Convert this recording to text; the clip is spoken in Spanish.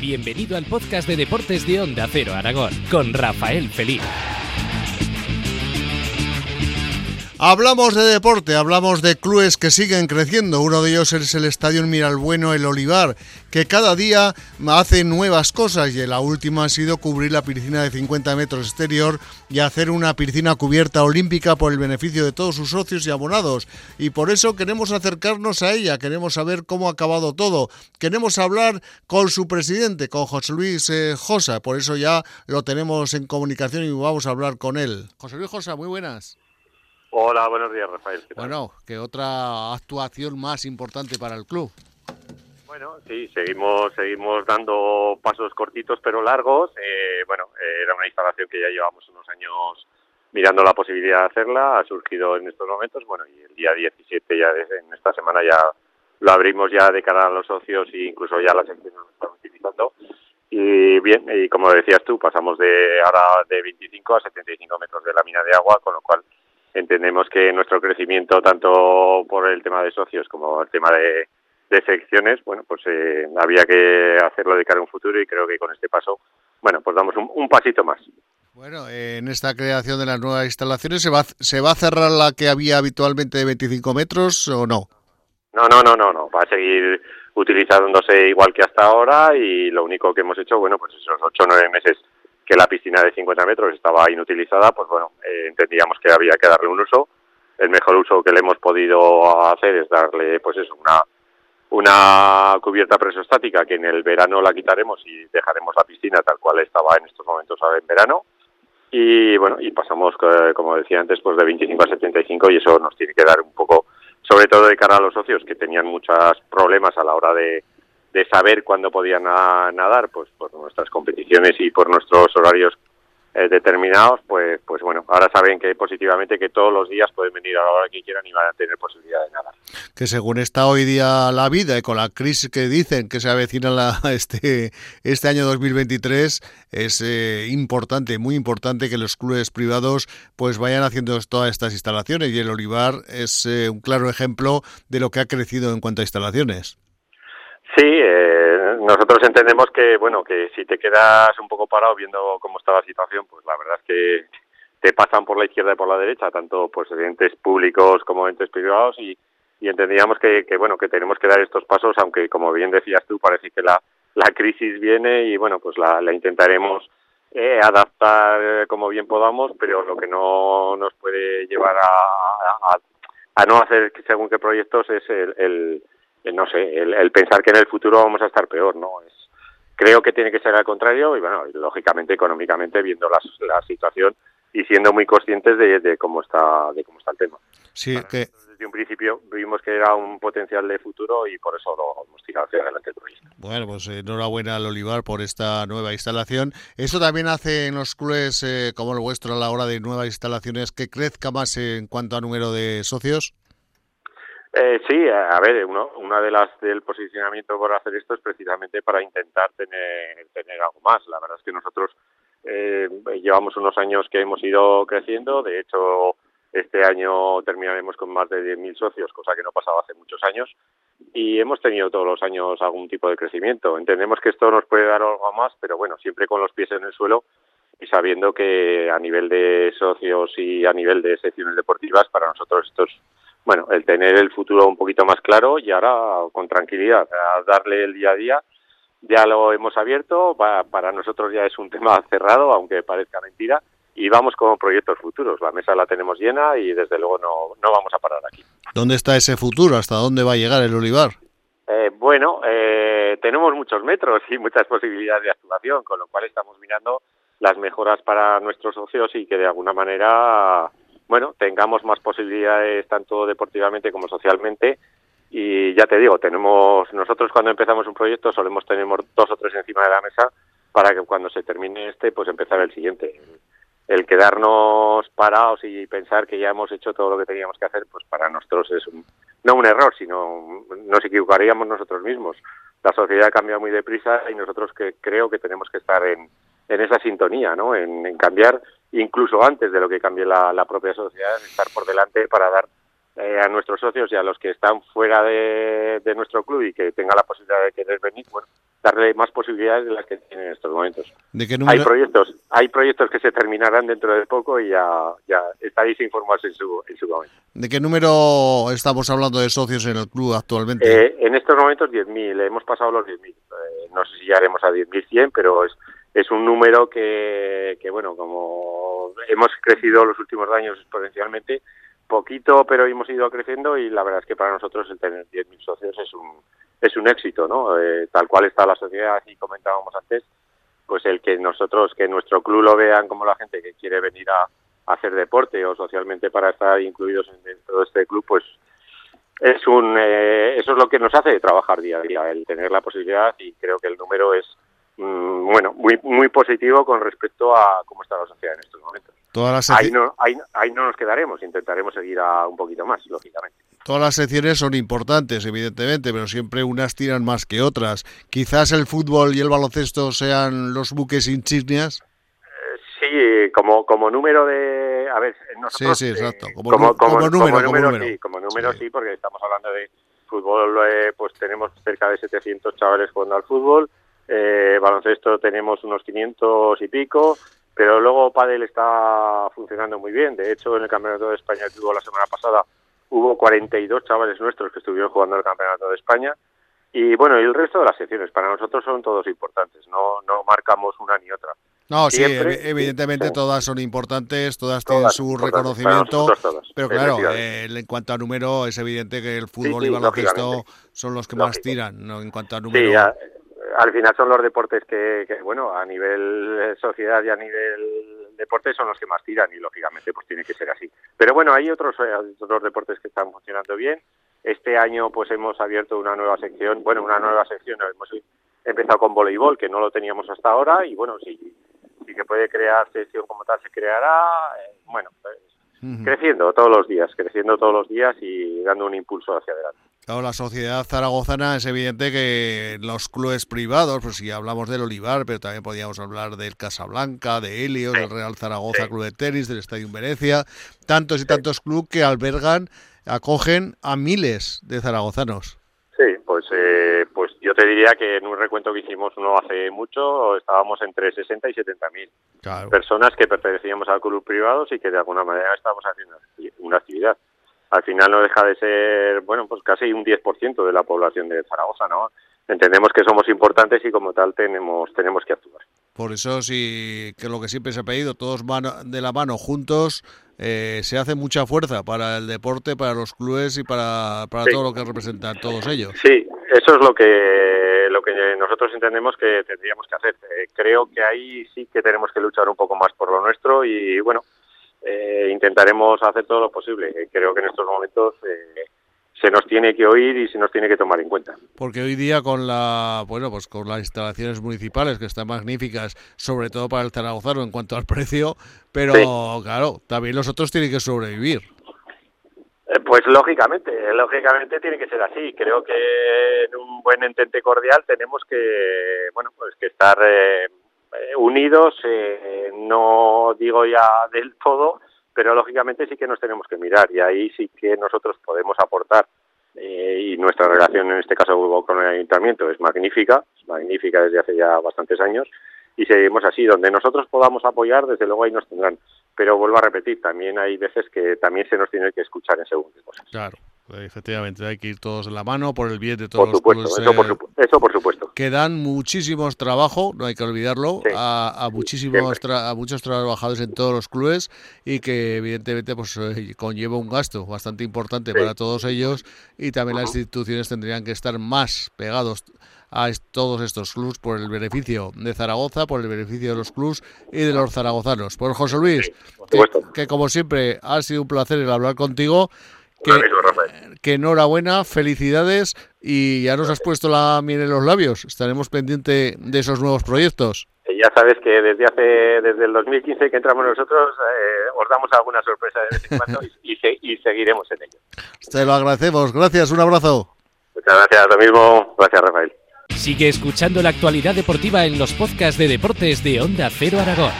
Bienvenido al podcast de deportes de Onda Cero Aragón con Rafael Feliz. Hablamos de deporte, hablamos de clubes que siguen creciendo. Uno de ellos es el Estadio Miralbueno El Olivar, que cada día hace nuevas cosas y la última ha sido cubrir la piscina de 50 metros exterior y hacer una piscina cubierta olímpica por el beneficio de todos sus socios y abonados. Y por eso queremos acercarnos a ella, queremos saber cómo ha acabado todo. Queremos hablar con su presidente, con José Luis eh, Josa. Por eso ya lo tenemos en comunicación y vamos a hablar con él. José Luis Josa, muy buenas. Hola, buenos días, Rafael. Bueno, ¿qué otra actuación más importante para el club? Bueno, sí, seguimos seguimos dando pasos cortitos pero largos. Eh, bueno, eh, era una instalación que ya llevamos unos años mirando la posibilidad de hacerla, ha surgido en estos momentos, bueno, y el día 17 ya en esta semana ya lo abrimos ya de cara a los socios e incluso ya las empresas lo están utilizando. Y bien, y como decías tú, pasamos de ahora de 25 a 75 metros de lámina de agua, con lo cual entendemos que nuestro crecimiento, tanto por el tema de socios como el tema de, secciones, bueno, pues eh, había que hacerlo de cara a un futuro y creo que con este paso, bueno, pues damos un, pasito más. Bueno, en esta creación de las nuevas instalaciones, ¿se va, ¿se va a cerrar la que había habitualmente de 25 metros o no? No, no, no, no, no. Va a seguir utilizándose igual que hasta ahora y lo único que hemos hecho, bueno, pues esos ocho o nueve meses que la piscina de 50 metros estaba inutilizada, pues bueno, eh, entendíamos que había que darle un uso. El mejor uso que le hemos podido hacer es darle, pues eso, una, una cubierta presostática que en el verano la quitaremos y dejaremos la piscina tal cual estaba en estos momentos en verano. Y bueno, y pasamos, eh, como decía antes, pues de 25 a 75 y eso nos tiene que dar un poco, sobre todo de cara a los socios que tenían muchos problemas a la hora de, de saber cuándo podían nadar, pues por nuestras competiciones y por nuestros horarios eh, determinados, pues, pues bueno, ahora saben que positivamente que todos los días pueden venir a la hora que quieran y van a tener posibilidad de nadar. Que según está hoy día la vida y con la crisis que dicen que se avecina la, este, este año 2023, es eh, importante, muy importante que los clubes privados pues vayan haciendo todas estas instalaciones y el Olivar es eh, un claro ejemplo de lo que ha crecido en cuanto a instalaciones. Sí, eh, nosotros entendemos que, bueno, que si te quedas un poco parado viendo cómo está la situación, pues la verdad es que te pasan por la izquierda y por la derecha, tanto pues entes públicos como entes privados y, y entendíamos que, que, bueno, que tenemos que dar estos pasos, aunque como bien decías tú, parece que la, la crisis viene y bueno, pues la, la intentaremos eh, adaptar eh, como bien podamos, pero lo que no nos puede llevar a, a, a no hacer según qué proyectos es el, el no sé, el, pensar que en el futuro vamos a estar peor, ¿no? Es, creo que tiene que ser al contrario y, bueno, lógicamente, económicamente, viendo la, la situación y siendo muy conscientes de, cómo está de cómo está el tema. Sí, que desde un principio vimos que era un potencial de futuro y por eso lo hemos tirado hacia adelante el proyecto. Bueno, pues enhorabuena al Olivar por esta nueva instalación. ¿Eso también hace en los clubes eh, como el vuestro a la hora de nuevas instalaciones que crezca más en cuanto a número de socios? Eh, sí, a ver, uno, una de las del posicionamiento por hacer esto es precisamente para intentar tener, tener algo más. La verdad es que nosotros eh, llevamos unos años que hemos ido creciendo, de hecho este año terminaremos con más de 10.000 socios, cosa que no pasaba hace muchos años, y hemos tenido todos los años algún tipo de crecimiento. Entendemos que esto nos puede dar algo más, pero bueno, siempre con los pies en el suelo y sabiendo que a nivel de socios y a nivel de secciones deportivas, para nosotros esto es bueno, el tener el futuro un poquito más claro y ahora con tranquilidad, a darle el día a día. Ya lo hemos abierto, para, nosotros ya es un tema cerrado, aunque parezca mentira, y vamos con proyectos futuros. La mesa la tenemos llena y desde luego no, no vamos a parar aquí. ¿Dónde está ese futuro? ¿Hasta dónde va a llegar el olivar? Eh, bueno, eh, tenemos muchos metros y muchas posibilidades de actuación, con lo cual estamos mirando las mejoras para nuestros socios y que de alguna manera bueno, tengamos más posibilidades tanto deportivamente como socialmente. Y ya te digo, tenemos nosotros cuando empezamos un proyecto solemos tener dos o tres encima de la mesa para que cuando se termine este, pues empezar el siguiente. El quedarnos parados y pensar que ya hemos hecho todo lo que teníamos que hacer, pues para nosotros es no un error, sino nos equivocaríamos nosotros mismos. La sociedad cambia muy deprisa y nosotros que creo que tenemos que estar en esa sintonía, ¿no? En, cambiar incluso antes de lo que cambie la, propia sociedad, estar por delante para dar eh, a nuestros socios y a los que están fuera de, nuestro club y que tengan la posibilidad de querer venir, bueno, darle más posibilidades de las que tienen en estos momentos. ¿De qué Hay proyectos, hay proyectos que se terminarán dentro de poco y ya, ya estaréis informados en su, en su momento. ¿De qué número estamos hablando de socios en el club actualmente? Eh, en estos momentos 10.000, hemos pasado los 10.000. Eh, no sé si ya haremos a 10.100, pero es, es un número que, que, bueno, como hemos crecido los últimos años exponencialmente, poquito, pero hemos ido creciendo y la verdad es que para nosotros el tener 10.000 socios es un, es un éxito, ¿no? Eh, tal cual está la sociedad y comentábamos antes, pues el que nosotros, que nuestro club lo vean como la gente que quiere venir a, hacer deporte o socialmente para estar incluidos en dentro de este club, pues es un, eh, eso es lo que nos hace trabajar día a día, el tener la posibilidad y creo que el número es, bueno, muy, muy positivo con respecto a cómo está la sociedad en estos momentos ahí, no, ahí, no nos quedaremos, intentaremos seguir a un poquito más, lógicamente. Todas las secciones son importantes, evidentemente, pero siempre unas tiran más que otras. Quizás el fútbol y el baloncesto sean los buques insignias. Eh, sí, como, como número de... A ver, nosotros, sí, sí, exacto. Como, número, como número, sí, como número sí. porque estamos hablando de fútbol, eh, pues tenemos cerca de 700 chavales jugando al fútbol, eh, baloncesto tenemos unos 500 y pico, pero luego Padel está funcionando muy bien. De hecho, en el Campeonato de España que hubo la semana pasada hubo 42 chavales nuestros que estuvieron jugando el Campeonato de España. Y bueno, y el resto de las secciones para nosotros son todos importantes, no, no marcamos una ni otra. No, sí, evidentemente todas son importantes, todas, tienen su reconocimiento, pero claro, en cuanto a número es evidente que el fútbol y baloncesto son los que más tiran, ¿no? en cuanto a número al final son los deportes que, bueno, a nivel sociedad y a nivel deporte son los que más tiran y lógicamente pues tiene que ser así. Pero bueno, hay otros, eh, otros deportes que están funcionando bien. Este año pues hemos abierto una nueva sección, bueno, una nueva sección, hemos empezado con voleibol, que no lo teníamos hasta ahora y bueno, si, si se puede crear sección como tal, se creará. Eh, bueno, pues, creciendo todos los días, creciendo todos los días y dando un impulso hacia adelante. Claro, la sociedad zaragozana es evidente que los clubes privados, pues si hablamos del Olivar, pero también podríamos hablar del Casablanca, de Helios, del Real Zaragoza Club de Tenis, del Estadio Venecia, tantos y tantos clubes que albergan, acogen a miles de zaragozanos. Sí, pues eh, pues yo te diría que en un recuento que hicimos no hace mucho estábamos entre 60 y 70 mil personas que pertenecíamos al club privado y que de alguna manera estábamos haciendo una actividad al final no deja de ser, bueno, pues casi un 10% de la población de Zaragoza, ¿no? Entendemos que somos importantes y como tal tenemos tenemos que actuar. Por eso sí que lo que siempre se ha pedido, todos de la mano juntos, eh, se hace mucha fuerza para el deporte, para los clubes y para, para todo lo que representan todos ellos. Sí, eso es lo que lo que nosotros entendemos que tendríamos que hacer. Eh, creo que ahí sí que tenemos que luchar un poco más por lo nuestro y bueno, eh, intentaremos hacer todo lo posible. Creo que en estos momentos eh, se nos tiene que oír y se nos tiene que tomar en cuenta. Porque hoy día con la bueno pues con las instalaciones municipales que están magníficas, sobre todo para el zaragozano en cuanto al precio, pero claro, también los otros tienen que sobrevivir. Eh, pues lógicamente, lógicamente tiene que ser así. Creo que en un buen entente cordial tenemos que, bueno, pues que estar eh, unidos, eh, no digo ya del todo, pero lógicamente sí que nos tenemos que mirar y ahí sí que nosotros podemos aportar eh, y nuestra relación en este caso con el ayuntamiento es magnífica, es magnífica desde hace ya bastantes años y seguimos así, donde nosotros podamos apoyar, desde luego ahí nos tendrán. Pero vuelvo a repetir, también hay veces que también se nos tiene que escuchar en según cosas. Claro. Efectivamente, hay que ir todos en la mano por el bien de todos por supuesto, Eso por, eso por supuesto. Que dan muchísimos trabajo, no hay que olvidarlo, a, muchísimos a muchos trabajadores en todos los clubes y que evidentemente pues eh, conlleva un gasto bastante importante para todos ellos y también las instituciones tendrían que estar más pegados a todos estos clubes por el beneficio de Zaragoza, por el beneficio de los clubes y de los zaragozanos. Pues José Luis, que, como siempre ha sido un placer el hablar contigo que, enhorabuena, felicidades y ya nos has puesto la miel en los labios. Estaremos pendientes de esos nuevos proyectos. Ya sabes que desde hace desde el 2015 que entramos nosotros eh, os damos alguna sorpresa de vez en cuando y, y, seguiremos en ello. Te lo agradecemos. Gracias, un abrazo. Muchas gracias, lo mismo. Gracias, Rafael. Sigue escuchando la actualidad deportiva en los podcasts de deportes de Onda Cero Aragón.